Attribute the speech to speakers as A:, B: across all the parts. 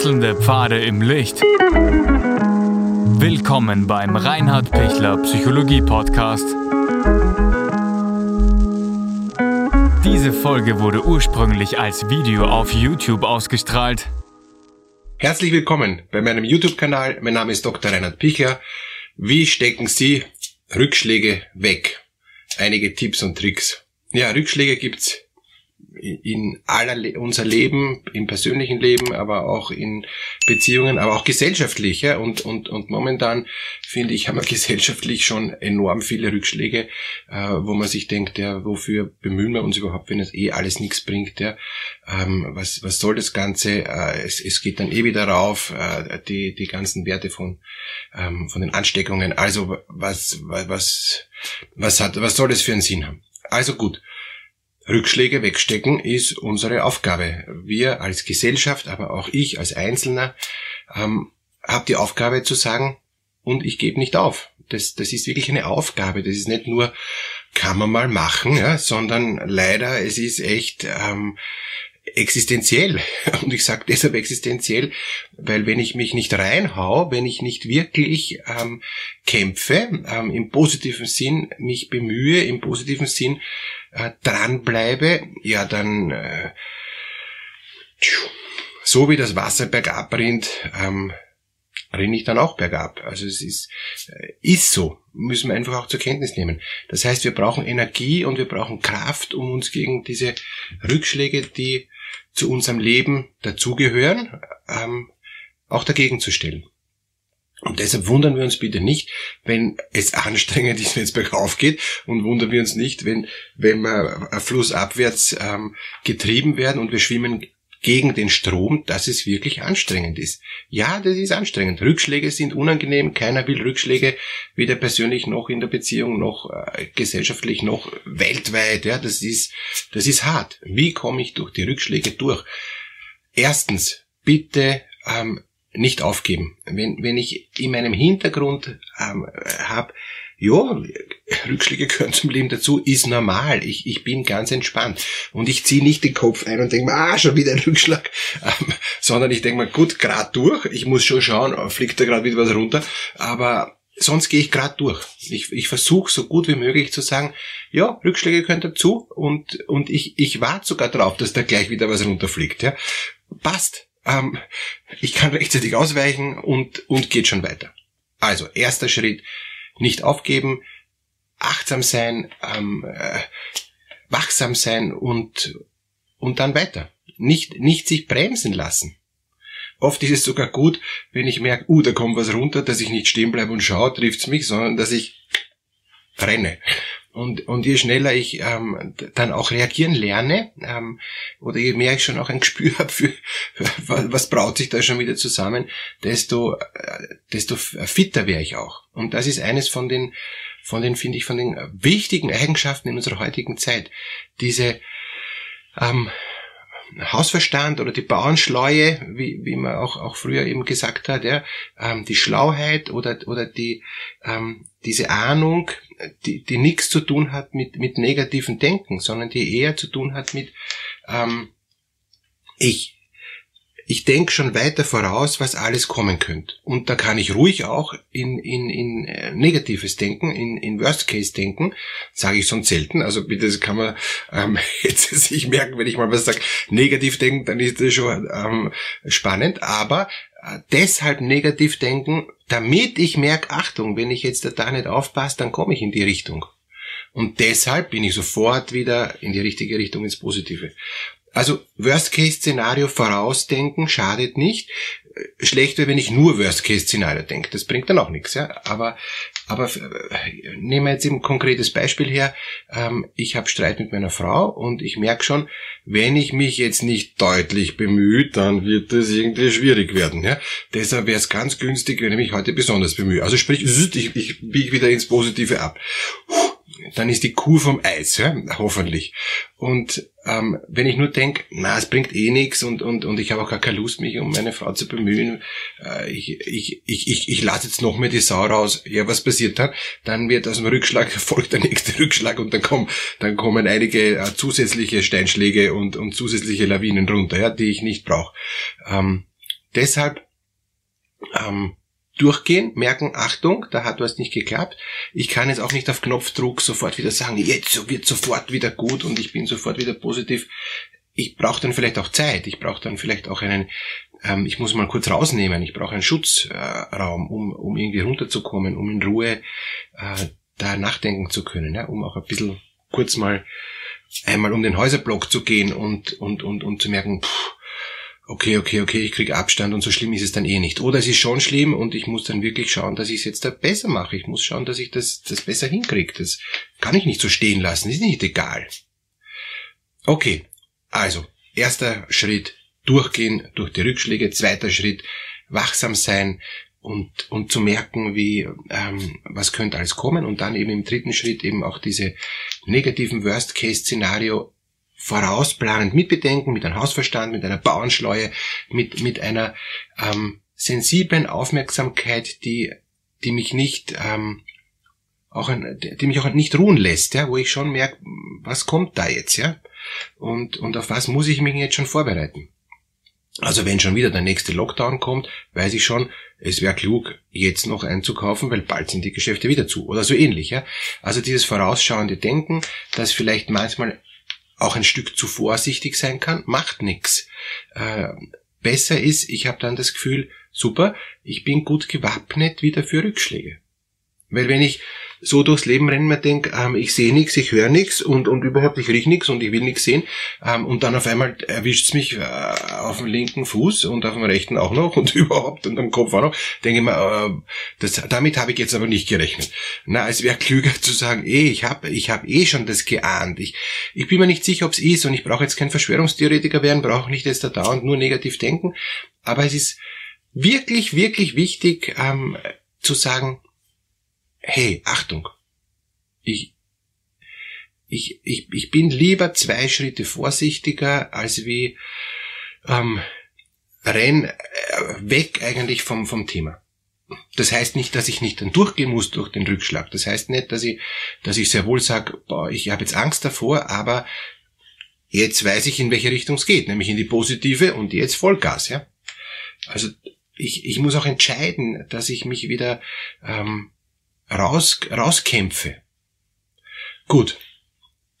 A: Wechselnde Pfade im Licht. Willkommen beim Reinhard Pichler Psychologie Podcast. Diese Folge wurde ursprünglich als Video auf YouTube ausgestrahlt.
B: Herzlich willkommen bei meinem YouTube-Kanal. Mein Name ist Dr. Reinhard Pichler. Wie stecken Sie Rückschläge weg? Einige Tipps und Tricks. Ja, Rückschläge gibt's in aller Le unser Leben, im persönlichen Leben, aber auch in Beziehungen, aber auch gesellschaftlich. Ja? Und, und, und momentan, finde ich, haben wir gesellschaftlich schon enorm viele Rückschläge, äh, wo man sich denkt, ja, wofür bemühen wir uns überhaupt, wenn es eh alles nichts bringt. Ja? Ähm, was, was soll das Ganze? Äh, es, es geht dann eh wieder rauf, äh, die, die ganzen Werte von, ähm, von den Ansteckungen. Also was, was, was, hat, was soll das für einen Sinn haben? Also gut. Rückschläge wegstecken ist unsere Aufgabe. Wir als Gesellschaft, aber auch ich als Einzelner, ähm, habe die Aufgabe zu sagen, und ich gebe nicht auf. Das, das ist wirklich eine Aufgabe. Das ist nicht nur, kann man mal machen, ja, sondern leider, es ist echt ähm, existenziell. Und ich sage deshalb existenziell, weil wenn ich mich nicht reinhau, wenn ich nicht wirklich ähm, kämpfe, ähm, im positiven Sinn mich bemühe, im positiven Sinn äh, dranbleibe, ja dann äh, so wie das Wasser bergab rinnt, ähm, rinne ich dann auch bergab. Also es ist, äh, ist so, müssen wir einfach auch zur Kenntnis nehmen. Das heißt, wir brauchen Energie und wir brauchen Kraft, um uns gegen diese Rückschläge, die zu unserem Leben dazugehören, ähm, auch dagegen zu stellen. Und deshalb wundern wir uns bitte nicht, wenn es anstrengend ist, wenn es bergauf geht, und wundern wir uns nicht, wenn, wenn wir flussabwärts ähm, getrieben werden und wir schwimmen gegen den Strom, dass es wirklich anstrengend ist. Ja, das ist anstrengend. Rückschläge sind unangenehm. Keiner will Rückschläge, weder persönlich noch in der Beziehung, noch äh, gesellschaftlich, noch weltweit. Ja, das ist, das ist hart. Wie komme ich durch die Rückschläge durch? Erstens, bitte ähm, nicht aufgeben. Wenn, wenn ich in meinem Hintergrund ähm, habe, ja, Rückschläge gehören zum Leben dazu, ist normal. Ich, ich bin ganz entspannt. Und ich ziehe nicht den Kopf ein und denke mir, ah, schon wieder ein Rückschlag. Ähm, sondern ich denke mir, gut, grad durch. Ich muss schon schauen, fliegt da gerade wieder was runter. Aber sonst gehe ich grad durch. Ich, ich versuche so gut wie möglich zu sagen, ja, Rückschläge gehören dazu. Und, und ich, ich warte sogar drauf, dass da gleich wieder was runterfliegt. Ja. Passt. Ähm, ich kann rechtzeitig ausweichen und, und geht schon weiter. Also, erster Schritt, nicht aufgeben, achtsam sein, ähm, äh, wachsam sein und, und dann weiter. Nicht, nicht sich bremsen lassen. Oft ist es sogar gut, wenn ich merke, uh, da kommt was runter, dass ich nicht stehen bleibe und schaue, trifft's mich, sondern dass ich renne. Und, und je schneller ich ähm, dann auch reagieren lerne, ähm, oder je mehr ich schon auch ein Gespür habe für, für was braut sich da schon wieder zusammen, desto, äh, desto fitter wäre ich auch. Und das ist eines von den, von den, finde ich, von den wichtigen Eigenschaften in unserer heutigen Zeit. Diese ähm, Hausverstand oder die Bauernschleue, wie, wie man auch, auch früher eben gesagt hat, ja, ähm, die Schlauheit oder, oder die, ähm, diese Ahnung, die, die nichts zu tun hat mit, mit negativen Denken, sondern die eher zu tun hat mit, ähm, ich, ich denke schon weiter voraus, was alles kommen könnte. Und da kann ich ruhig auch in, in, in äh, negatives Denken, in, in Worst Case denken, sage ich sonst selten. Also bitte, das kann man ähm, jetzt sich merken, wenn ich mal was sage, negativ denken, dann ist das schon ähm, spannend. Aber äh, deshalb negativ denken, damit ich merke, Achtung, wenn ich jetzt da nicht aufpasse, dann komme ich in die Richtung. Und deshalb bin ich sofort wieder in die richtige Richtung ins Positive. Also Worst-Case-Szenario vorausdenken schadet nicht. Schlecht wäre, wenn ich nur Worst-Case-Szenario denke. Das bringt dann auch nichts. Ja? Aber, aber äh, nehmen wir jetzt eben ein konkretes Beispiel her. Ähm, ich habe Streit mit meiner Frau und ich merke schon, wenn ich mich jetzt nicht deutlich bemühe, dann wird das irgendwie schwierig werden. Ja? Deshalb wäre es ganz günstig, wenn ich mich heute besonders bemühe. Also sprich, ich, ich biege wieder ins Positive ab. Dann ist die Kuh vom Eis, ja? hoffentlich. Und ähm, wenn ich nur denke, na, es bringt eh nichts und, und, und ich habe auch gar keine Lust, mich um meine Frau zu bemühen, äh, ich, ich, ich, ich, ich lasse jetzt noch mehr die Sau raus, ja, was passiert dann? Dann wird aus dem Rückschlag folgt der nächste Rückschlag und dann kommen, dann kommen einige äh, zusätzliche Steinschläge und, und zusätzliche Lawinen runter, ja, die ich nicht brauche. Ähm, deshalb ähm, durchgehen, merken, Achtung, da hat was nicht geklappt. Ich kann jetzt auch nicht auf Knopfdruck sofort wieder sagen, jetzt wird sofort wieder gut und ich bin sofort wieder positiv. Ich brauche dann vielleicht auch Zeit, ich brauche dann vielleicht auch einen, ähm, ich muss mal kurz rausnehmen, ich brauche einen Schutzraum, äh, um, um irgendwie runterzukommen, um in Ruhe äh, da nachdenken zu können, ja, um auch ein bisschen kurz mal einmal um den Häuserblock zu gehen und, und, und, und zu merken, pff, okay, okay, okay, ich krieg Abstand und so schlimm ist es dann eh nicht. Oder es ist schon schlimm und ich muss dann wirklich schauen, dass ich es jetzt da besser mache. Ich muss schauen, dass ich das, das besser hinkriege. Das kann ich nicht so stehen lassen, ist nicht egal. Okay, also, erster Schritt, durchgehen durch die Rückschläge. Zweiter Schritt, wachsam sein und, und zu merken, wie, ähm, was könnte alles kommen. Und dann eben im dritten Schritt eben auch diese negativen Worst-Case-Szenario vorausplanend mitbedenken, mit einem Hausverstand, mit einer Bauernschleue, mit, mit einer ähm, sensiblen Aufmerksamkeit, die, die mich nicht ähm, auch ein, die mich auch nicht ruhen lässt, ja, wo ich schon merke, was kommt da jetzt, ja, und, und auf was muss ich mich jetzt schon vorbereiten. Also wenn schon wieder der nächste Lockdown kommt, weiß ich schon, es wäre klug, jetzt noch einzukaufen, weil bald sind die Geschäfte wieder zu oder so ähnlich. Ja? Also dieses vorausschauende Denken, das vielleicht manchmal auch ein Stück zu vorsichtig sein kann, macht nix. Äh, besser ist, ich habe dann das Gefühl, super, ich bin gut gewappnet wieder für Rückschläge. Weil wenn ich so durchs Leben renne, mir denke, ähm, ich sehe nichts, ich höre nichts und, und überhaupt ich riech nichts und ich will nichts sehen ähm, und dann auf einmal erwischt's mich äh, auf dem linken Fuß und auf dem rechten auch noch und überhaupt und am Kopf auch noch, denke ich mir, äh, das, damit habe ich jetzt aber nicht gerechnet. Na, es wäre klüger zu sagen, eh, ich habe ich hab eh schon das geahnt. Ich, ich bin mir nicht sicher, ob es ist und ich brauche jetzt kein Verschwörungstheoretiker werden, brauche nicht jetzt da dauernd nur negativ denken, aber es ist wirklich, wirklich wichtig ähm, zu sagen, hey, Achtung, ich, ich, ich, ich bin lieber zwei Schritte vorsichtiger, als wie ähm, renn äh, weg eigentlich vom, vom Thema. Das heißt nicht, dass ich nicht dann durchgehen muss durch den Rückschlag. Das heißt nicht, dass ich, dass ich sehr wohl sage, boah, ich habe jetzt Angst davor, aber jetzt weiß ich, in welche Richtung es geht, nämlich in die positive und jetzt Vollgas, ja. Also ich, ich muss auch entscheiden, dass ich mich wieder ähm, raus, rauskämpfe. Gut.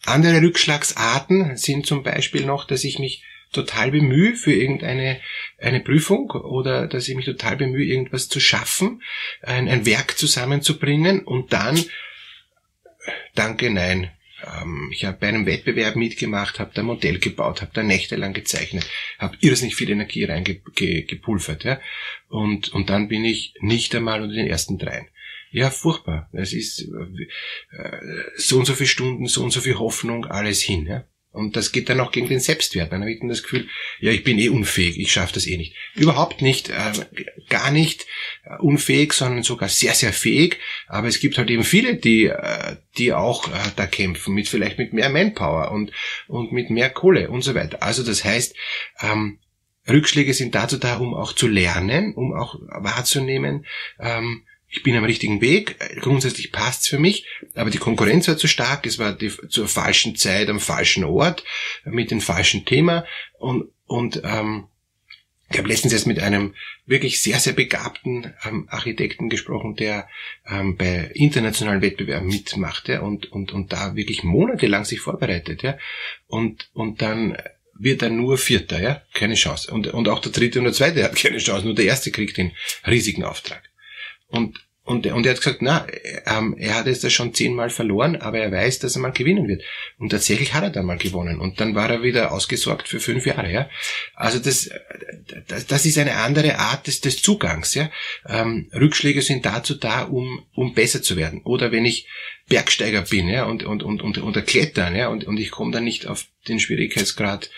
B: Andere Rückschlagsarten sind zum Beispiel noch, dass ich mich total bemühe für irgendeine eine Prüfung oder dass ich mich total bemühe, irgendwas zu schaffen, ein, ein Werk zusammenzubringen und dann, danke, nein, ähm, ich habe bei einem Wettbewerb mitgemacht, habe da ein Modell gebaut, habe da nächtelang gezeichnet, habe irrsinnig viel Energie reingepulvert. Ja? Und, und dann bin ich nicht einmal unter den ersten dreien. Ja, furchtbar. Es ist äh, so und so viele Stunden, so und so viel Hoffnung, alles hin. Ja? Und das geht dann auch gegen den Selbstwert. Dann habe ich dann das Gefühl, ja, ich bin eh unfähig, ich schaffe das eh nicht. Überhaupt nicht, äh, gar nicht äh, unfähig, sondern sogar sehr, sehr fähig. Aber es gibt halt eben viele, die, äh, die auch äh, da kämpfen, mit vielleicht mit mehr Manpower und, und mit mehr Kohle und so weiter. Also das heißt, ähm, Rückschläge sind dazu da, um auch zu lernen, um auch wahrzunehmen, ähm, ich bin am richtigen Weg, grundsätzlich passt's für mich, aber die Konkurrenz war zu stark, es war die, zur falschen Zeit am falschen Ort, mit dem falschen Thema und, und ähm, ich habe letztens erst mit einem wirklich sehr, sehr begabten ähm, Architekten gesprochen, der ähm, bei internationalen Wettbewerben mitmachte und, und, und da wirklich monatelang sich vorbereitet, ja. Und, und dann wird er nur Vierter, ja, keine Chance. Und, und auch der Dritte und der Zweite hat keine Chance, nur der Erste kriegt den riesigen Auftrag. Und, und, und er hat gesagt, na, ähm, er hat jetzt das schon zehnmal verloren, aber er weiß, dass er mal gewinnen wird. Und tatsächlich hat er dann mal gewonnen. Und dann war er wieder ausgesorgt für fünf Jahre, ja. Also das, das, das ist eine andere Art des, des Zugangs, ja. Ähm, Rückschläge sind dazu da, um, um besser zu werden. Oder wenn ich Bergsteiger bin, ja, und, und, und, und, und klettern, ja, und, und ich komme dann nicht auf den Schwierigkeitsgrad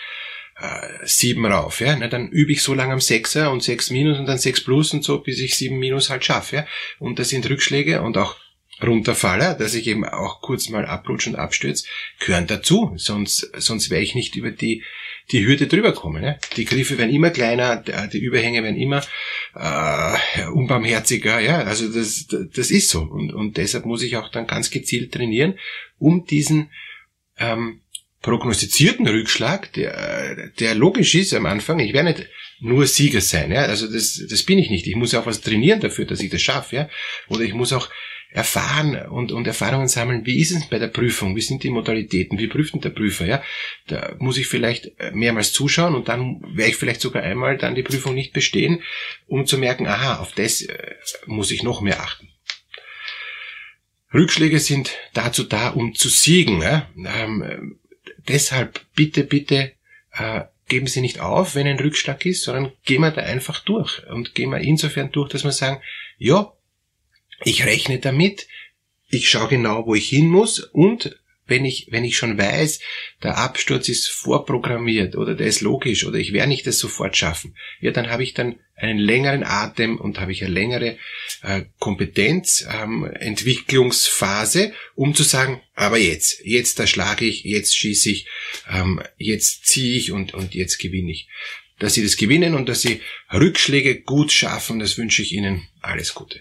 B: äh, sieben rauf, ja, na, dann übe ich so lange am Sechser und sechs Minus und dann sechs Plus und so, bis ich sieben Minus halt schaffe, ja. Und das sind Rückschläge und auch runterfalle, dass ich eben auch kurz mal abrutsche und abstürze, gehören dazu. Sonst, sonst wäre ich nicht über die, die Hürde drüber kommen. Ja? Die Griffe werden immer kleiner, die Überhänge werden immer äh, unbarmherziger. Ja, also das, das ist so. Und, und deshalb muss ich auch dann ganz gezielt trainieren, um diesen ähm, prognostizierten Rückschlag, der, der logisch ist am Anfang, ich werde nicht nur Sieger sein, ja, also das, das bin ich nicht. Ich muss auch was trainieren dafür, dass ich das schaffe, ja, oder ich muss auch erfahren und, und Erfahrungen sammeln, wie ist es bei der Prüfung, wie sind die Modalitäten, wie prüft denn der Prüfer, ja, da muss ich vielleicht mehrmals zuschauen und dann werde ich vielleicht sogar einmal dann die Prüfung nicht bestehen, um zu merken, aha, auf das äh, muss ich noch mehr achten. Rückschläge sind dazu da, um zu siegen. Ja? Ähm, deshalb bitte, bitte äh, geben Sie nicht auf, wenn ein Rückschlag ist, sondern gehen wir da einfach durch. Und gehen wir insofern durch, dass wir sagen, ja, ich rechne damit, ich schaue genau, wo ich hin muss und wenn ich, wenn ich schon weiß, der Absturz ist vorprogrammiert oder der ist logisch oder ich werde nicht das sofort schaffen, ja, dann habe ich dann einen längeren Atem und habe ich eine längere äh, Kompetenz, ähm, Entwicklungsphase, um zu sagen, aber jetzt, jetzt da schlage ich, jetzt schieße ich, ähm, jetzt ziehe ich und, und jetzt gewinne ich. Dass Sie das gewinnen und dass Sie Rückschläge gut schaffen, das wünsche ich Ihnen alles Gute.